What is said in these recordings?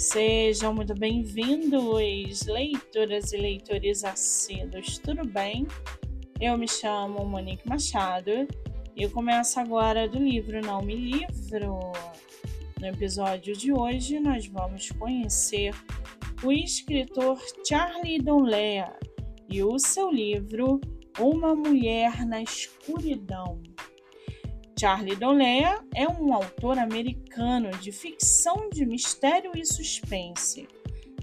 Sejam muito bem-vindos, leitoras e leitores assíduos, tudo bem? Eu me chamo Monique Machado e eu começo agora do livro Não Me Livro. No episódio de hoje, nós vamos conhecer o escritor Charlie Donlea e o seu livro Uma Mulher na Escuridão. Charlie Donlea é um autor americano de ficção de mistério e suspense.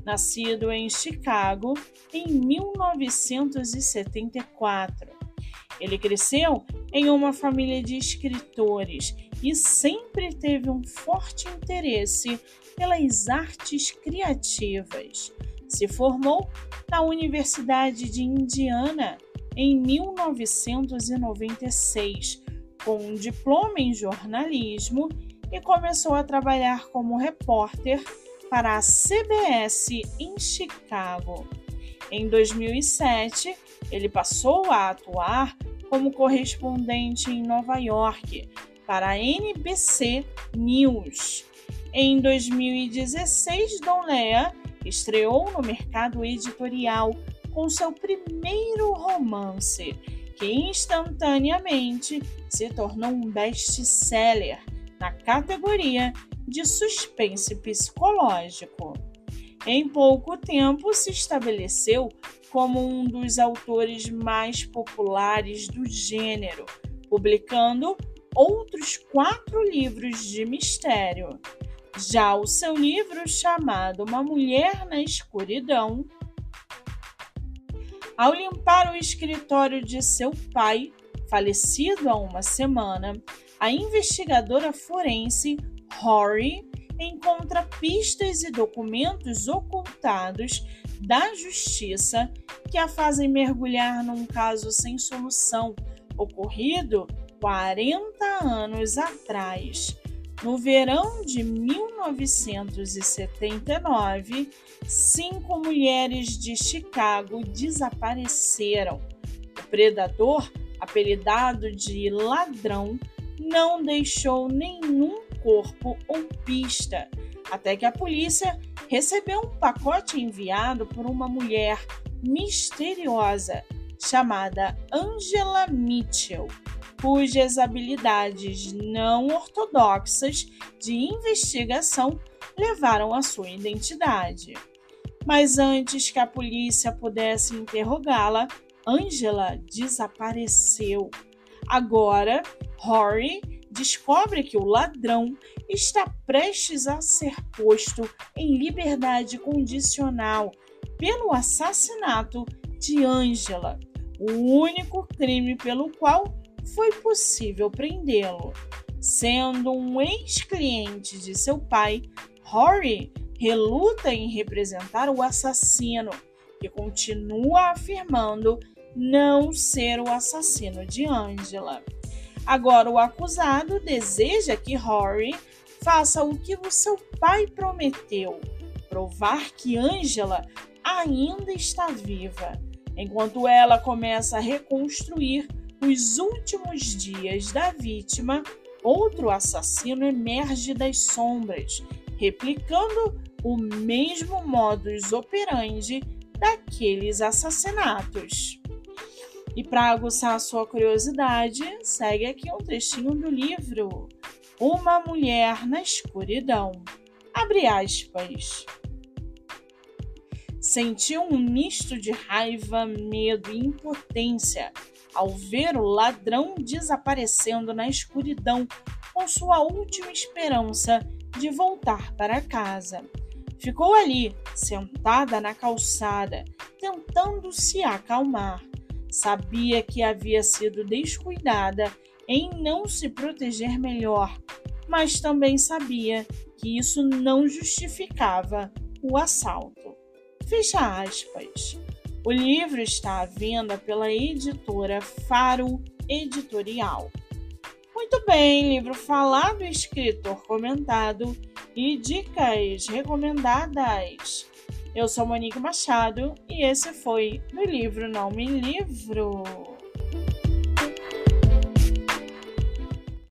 Nascido em Chicago em 1974. Ele cresceu em uma família de escritores e sempre teve um forte interesse pelas artes criativas. Se formou na Universidade de Indiana em 1996 com um diploma em jornalismo e começou a trabalhar como repórter para a CBS em Chicago. Em 2007, ele passou a atuar como correspondente em Nova York para a NBC News. Em 2016, Don Lea estreou no mercado editorial com seu primeiro romance, que instantaneamente se tornou um best-seller na categoria de suspense psicológico. Em pouco tempo se estabeleceu como um dos autores mais populares do gênero, publicando outros quatro livros de mistério. Já o seu livro, chamado Uma Mulher na Escuridão, ao limpar o escritório de seu pai, falecido há uma semana, a investigadora forense Rory encontra pistas e documentos ocultados da justiça que a fazem mergulhar num caso sem solução ocorrido 40 anos atrás. No verão de 1979, cinco mulheres de Chicago desapareceram. O predador, apelidado de ladrão, não deixou nenhum corpo ou pista, até que a polícia recebeu um pacote enviado por uma mulher misteriosa chamada Angela Mitchell cujas habilidades não ortodoxas de investigação levaram à sua identidade. Mas antes que a polícia pudesse interrogá-la, Angela desapareceu. Agora, Rory descobre que o ladrão está prestes a ser posto em liberdade condicional pelo assassinato de Angela, o único crime pelo qual foi possível prendê-lo. Sendo um ex-cliente de seu pai, Rory reluta em representar o assassino, que continua afirmando não ser o assassino de Angela. Agora, o acusado deseja que Rory faça o que o seu pai prometeu: provar que Angela ainda está viva, enquanto ela começa a reconstruir os últimos dias da vítima, outro assassino emerge das sombras, replicando o mesmo modus operandi daqueles assassinatos. E para aguçar a sua curiosidade, segue aqui um trechinho do livro Uma Mulher na Escuridão. Abre aspas. Sentiu um misto de raiva, medo e impotência ao ver o ladrão desaparecendo na escuridão com sua última esperança de voltar para casa. Ficou ali, sentada na calçada, tentando se acalmar. Sabia que havia sido descuidada em não se proteger melhor, mas também sabia que isso não justificava o assalto. Fecha aspas. O livro está à venda pela editora Faro Editorial. Muito bem, livro falado, escritor comentado e dicas recomendadas. Eu sou Monique Machado e esse foi o livro Não Me Livro.